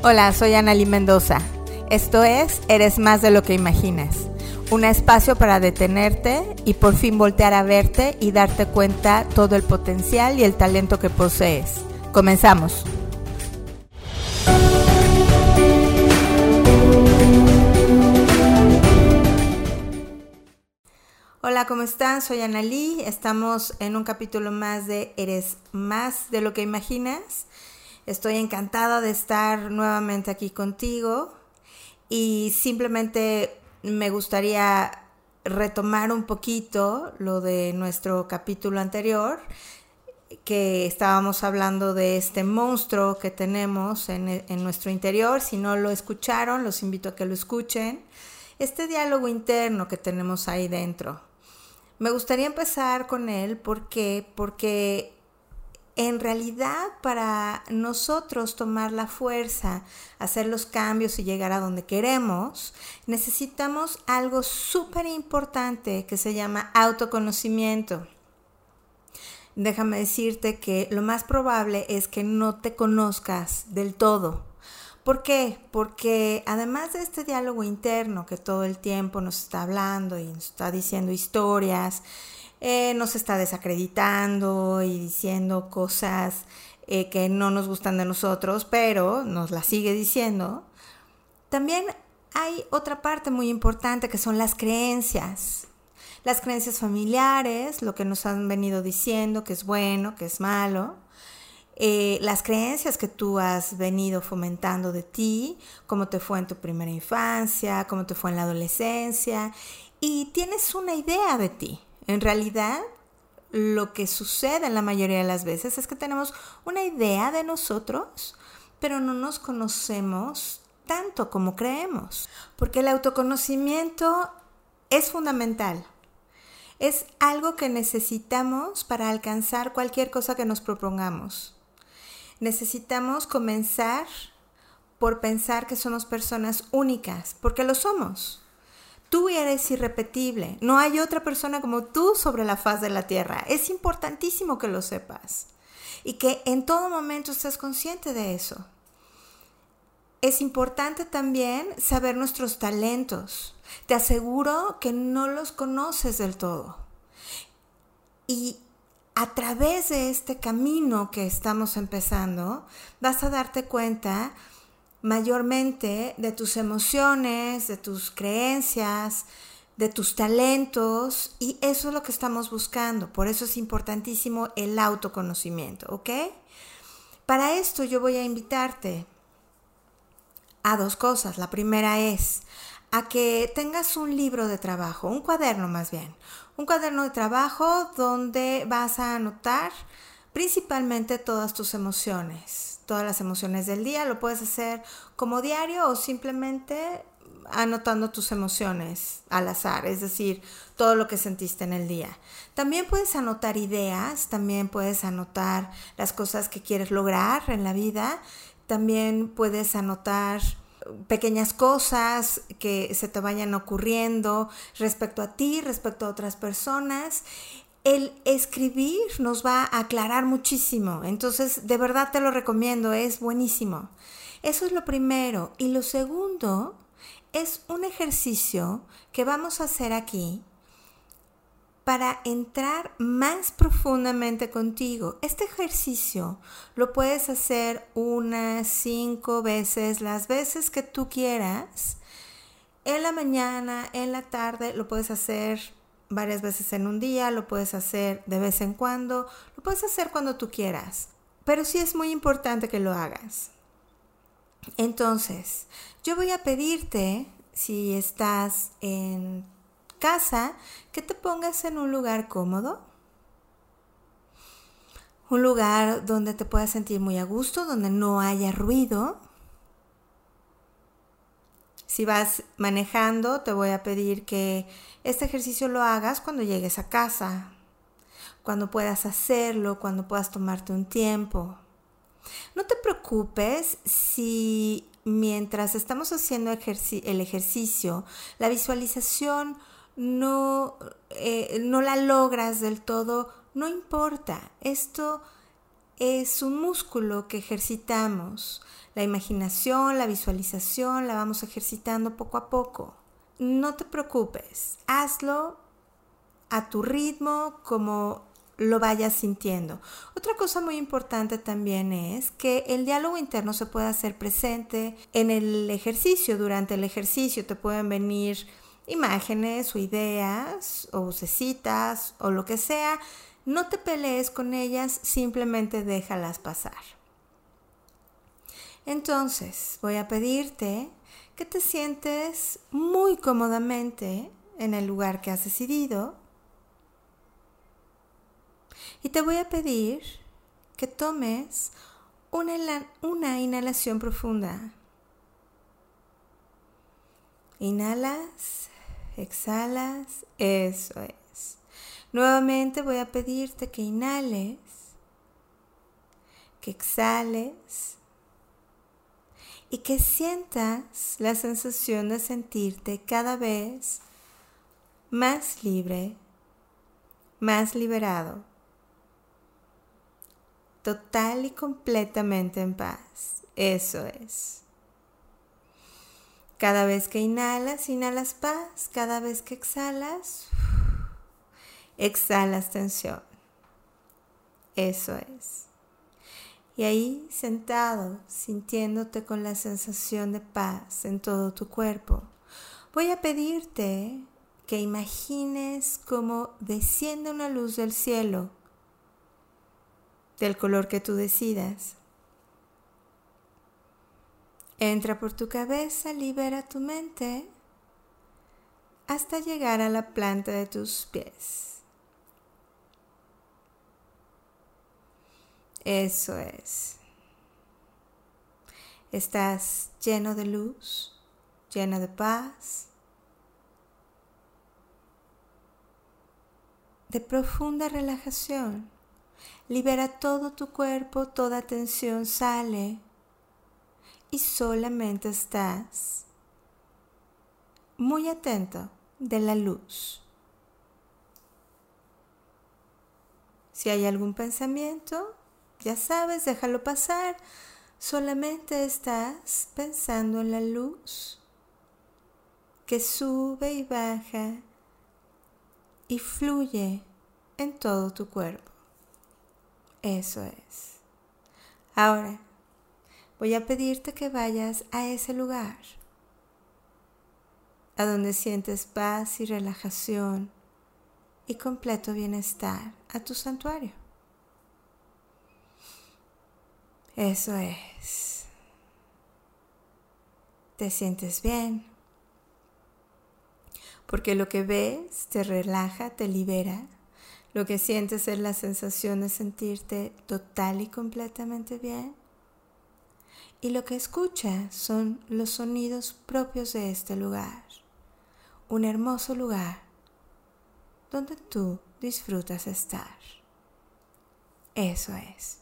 Hola, soy Analí Mendoza. Esto es Eres más de lo que imaginas. Un espacio para detenerte y por fin voltear a verte y darte cuenta todo el potencial y el talento que posees. Comenzamos. Hola, ¿cómo están? Soy Analí. Estamos en un capítulo más de Eres más de lo que imaginas. Estoy encantada de estar nuevamente aquí contigo y simplemente me gustaría retomar un poquito lo de nuestro capítulo anterior, que estábamos hablando de este monstruo que tenemos en, en, nuestro interior. Si no lo escucharon, los invito a que lo escuchen. Este diálogo interno que tenemos ahí dentro. Me gustaría empezar con él porque, porque en realidad para nosotros tomar la fuerza, hacer los cambios y llegar a donde queremos, necesitamos algo súper importante que se llama autoconocimiento. Déjame decirte que lo más probable es que no te conozcas del todo. ¿Por qué? Porque además de este diálogo interno que todo el tiempo nos está hablando y nos está diciendo historias, eh, nos está desacreditando y diciendo cosas eh, que no nos gustan de nosotros, pero nos las sigue diciendo. También hay otra parte muy importante que son las creencias. Las creencias familiares, lo que nos han venido diciendo, que es bueno, que es malo. Eh, las creencias que tú has venido fomentando de ti, cómo te fue en tu primera infancia, cómo te fue en la adolescencia, y tienes una idea de ti. En realidad, lo que sucede en la mayoría de las veces es que tenemos una idea de nosotros, pero no nos conocemos tanto como creemos, porque el autoconocimiento es fundamental. Es algo que necesitamos para alcanzar cualquier cosa que nos propongamos. Necesitamos comenzar por pensar que somos personas únicas, porque lo somos. Tú eres irrepetible. No hay otra persona como tú sobre la faz de la tierra. Es importantísimo que lo sepas y que en todo momento estés consciente de eso. Es importante también saber nuestros talentos. Te aseguro que no los conoces del todo. Y a través de este camino que estamos empezando, vas a darte cuenta mayormente de tus emociones, de tus creencias, de tus talentos y eso es lo que estamos buscando. Por eso es importantísimo el autoconocimiento, ¿ok? Para esto yo voy a invitarte a dos cosas. La primera es a que tengas un libro de trabajo, un cuaderno más bien, un cuaderno de trabajo donde vas a anotar principalmente todas tus emociones, todas las emociones del día. Lo puedes hacer como diario o simplemente anotando tus emociones al azar, es decir, todo lo que sentiste en el día. También puedes anotar ideas, también puedes anotar las cosas que quieres lograr en la vida, también puedes anotar pequeñas cosas que se te vayan ocurriendo respecto a ti, respecto a otras personas el escribir nos va a aclarar muchísimo. Entonces, de verdad te lo recomiendo, es buenísimo. Eso es lo primero. Y lo segundo es un ejercicio que vamos a hacer aquí para entrar más profundamente contigo. Este ejercicio lo puedes hacer unas cinco veces, las veces que tú quieras. En la mañana, en la tarde, lo puedes hacer varias veces en un día, lo puedes hacer de vez en cuando, lo puedes hacer cuando tú quieras, pero sí es muy importante que lo hagas. Entonces, yo voy a pedirte, si estás en casa, que te pongas en un lugar cómodo, un lugar donde te puedas sentir muy a gusto, donde no haya ruido, si vas manejando, te voy a pedir que este ejercicio lo hagas cuando llegues a casa, cuando puedas hacerlo, cuando puedas tomarte un tiempo. No te preocupes si mientras estamos haciendo el ejercicio, la visualización no, eh, no la logras del todo, no importa. Esto es un músculo que ejercitamos. La imaginación, la visualización, la vamos ejercitando poco a poco. No te preocupes, hazlo a tu ritmo como lo vayas sintiendo. Otra cosa muy importante también es que el diálogo interno se puede hacer presente en el ejercicio. Durante el ejercicio te pueden venir imágenes o ideas o vocecitas o lo que sea. No te pelees con ellas, simplemente déjalas pasar. Entonces, voy a pedirte que te sientes muy cómodamente en el lugar que has decidido y te voy a pedir que tomes una, una inhalación profunda. Inhalas, exhalas, eso es. Nuevamente voy a pedirte que inhales, que exhales y que sientas la sensación de sentirte cada vez más libre, más liberado total y completamente en paz. Eso es. Cada vez que inhalas, inhalas paz. Cada vez que exhalas, exhalas tensión. Eso es. Y ahí sentado, sintiéndote con la sensación de paz en todo tu cuerpo, voy a pedirte que imagines cómo desciende una luz del cielo del color que tú decidas. Entra por tu cabeza, libera tu mente hasta llegar a la planta de tus pies. Eso es. Estás lleno de luz, lleno de paz, de profunda relajación. Libera todo tu cuerpo, toda tensión sale y solamente estás muy atento de la luz. Si hay algún pensamiento, ya sabes, déjalo pasar. Solamente estás pensando en la luz que sube y baja y fluye en todo tu cuerpo. Eso es. Ahora, voy a pedirte que vayas a ese lugar, a donde sientes paz y relajación y completo bienestar, a tu santuario. Eso es. Te sientes bien. Porque lo que ves te relaja, te libera lo que sientes es la sensación de sentirte total y completamente bien. Y lo que escuchas son los sonidos propios de este lugar. Un hermoso lugar donde tú disfrutas estar. Eso es.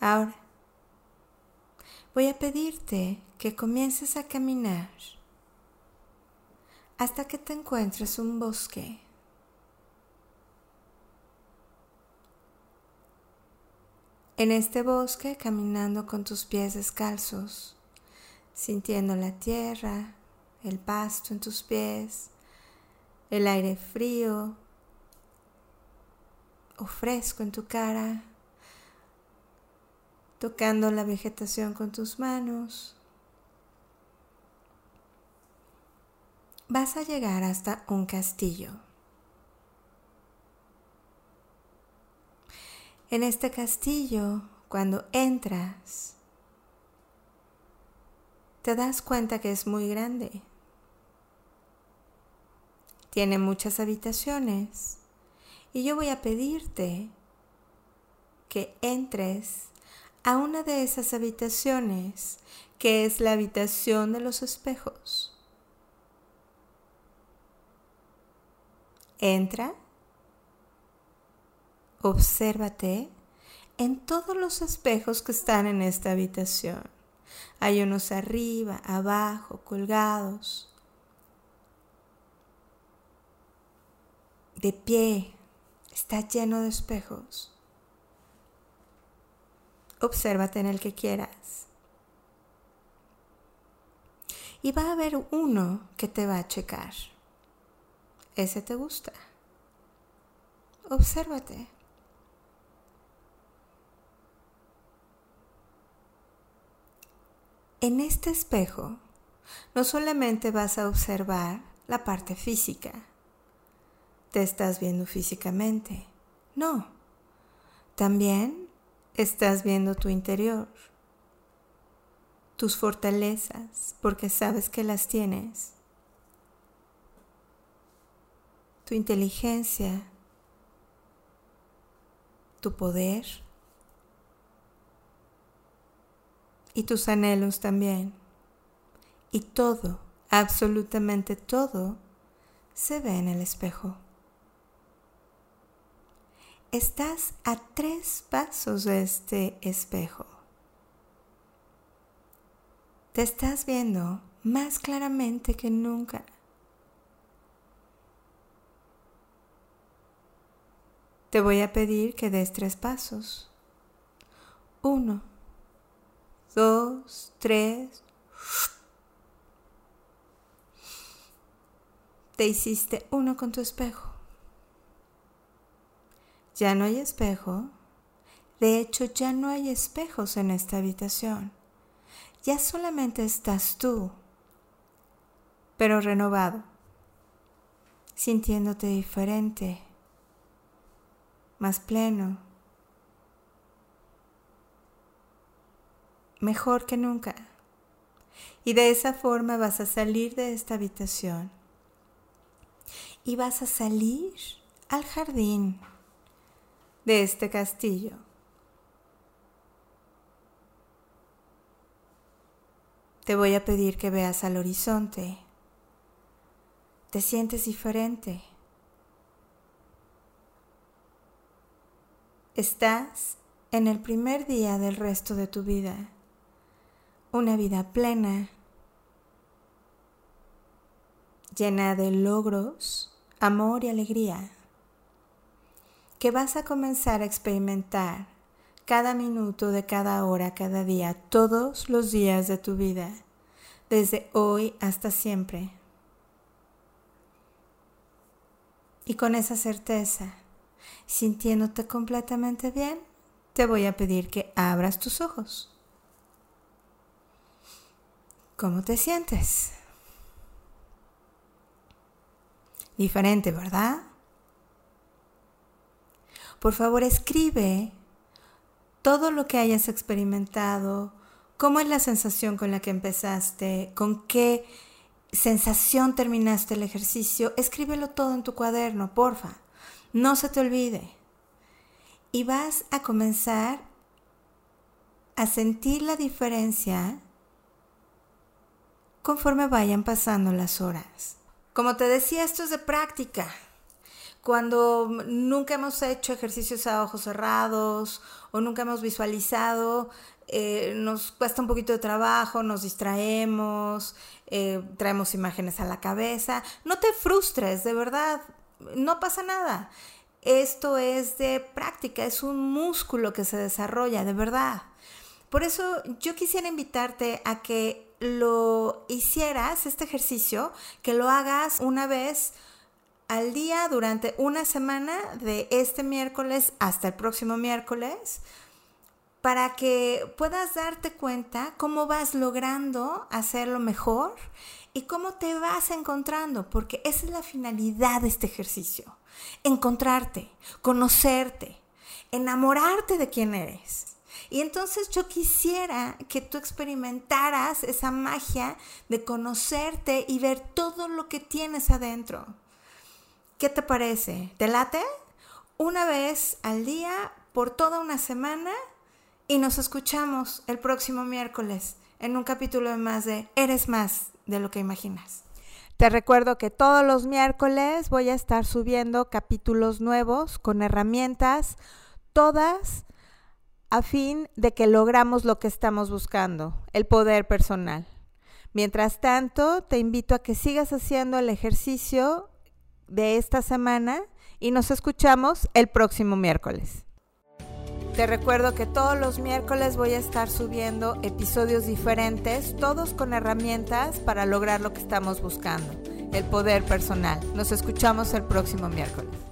Ahora, voy a pedirte que comiences a caminar hasta que te encuentres un bosque. En este bosque caminando con tus pies descalzos, sintiendo la tierra, el pasto en tus pies, el aire frío o fresco en tu cara, tocando la vegetación con tus manos. Vas a llegar hasta un castillo. En este castillo, cuando entras, te das cuenta que es muy grande. Tiene muchas habitaciones y yo voy a pedirte que entres a una de esas habitaciones que es la habitación de los espejos. Entra Obsérvate en todos los espejos que están en esta habitación. Hay unos arriba, abajo, colgados. De pie, está lleno de espejos. Obsérvate en el que quieras. Y va a haber uno que te va a checar. Ese te gusta. Obsérvate. En este espejo, no solamente vas a observar la parte física, te estás viendo físicamente, no, también estás viendo tu interior, tus fortalezas, porque sabes que las tienes, tu inteligencia, tu poder y tus anhelos también. Y todo, absolutamente todo, se ve en el espejo. Estás a tres pasos de este espejo. Te estás viendo más claramente que nunca. Te voy a pedir que des tres pasos. Uno, dos, tres. Te hiciste uno con tu espejo. Ya no hay espejo. De hecho, ya no hay espejos en esta habitación. Ya solamente estás tú, pero renovado, sintiéndote diferente, más pleno, mejor que nunca. Y de esa forma vas a salir de esta habitación y vas a salir al jardín de este castillo. Te voy a pedir que veas al horizonte. Te sientes diferente. Estás en el primer día del resto de tu vida. Una vida plena, llena de logros, amor y alegría que vas a comenzar a experimentar cada minuto de cada hora, cada día, todos los días de tu vida, desde hoy hasta siempre. Y con esa certeza, sintiéndote completamente bien, te voy a pedir que abras tus ojos. ¿Cómo te sientes? Diferente, ¿verdad? Por favor, escribe todo lo que hayas experimentado, cómo es la sensación con la que empezaste, con qué sensación terminaste el ejercicio. Escríbelo todo en tu cuaderno, porfa. No se te olvide. Y vas a comenzar a sentir la diferencia conforme vayan pasando las horas. Como te decía, esto es de práctica cuando nunca hemos hecho ejercicios a ojos cerrados o nunca hemos visualizado, eh, nos cuesta un poquito de trabajo, nos distraemos, eh, traemos imágenes a la cabeza. No te frustres, de verdad, no pasa nada. Esto es de práctica, es un músculo que se desarrolla, de verdad. Por eso yo quisiera invitarte a que lo hicieras, este ejercicio, que lo hagas una vez al día durante una semana de este miércoles hasta el próximo miércoles para que puedas darte cuenta cómo vas logrando hacerlo mejor y cómo te vas encontrando, porque esa es la finalidad de este ejercicio, encontrarte, conocerte, enamorarte de quién eres. Y entonces yo quisiera que tú experimentaras esa magia de conocerte y ver todo lo que tienes adentro. ¿Qué te parece? ¿Te late? Una vez al día por toda una semana y nos escuchamos el próximo miércoles en un capítulo más de Eres más de lo que imaginas. Te recuerdo que todos los miércoles voy a estar subiendo capítulos nuevos con herramientas, todas a fin de que logramos lo que estamos buscando, el poder personal. Mientras tanto, te invito a que sigas haciendo el ejercicio de esta semana y nos escuchamos el próximo miércoles. Te recuerdo que todos los miércoles voy a estar subiendo episodios diferentes, todos con herramientas para lograr lo que estamos buscando, el poder personal. Nos escuchamos el próximo miércoles.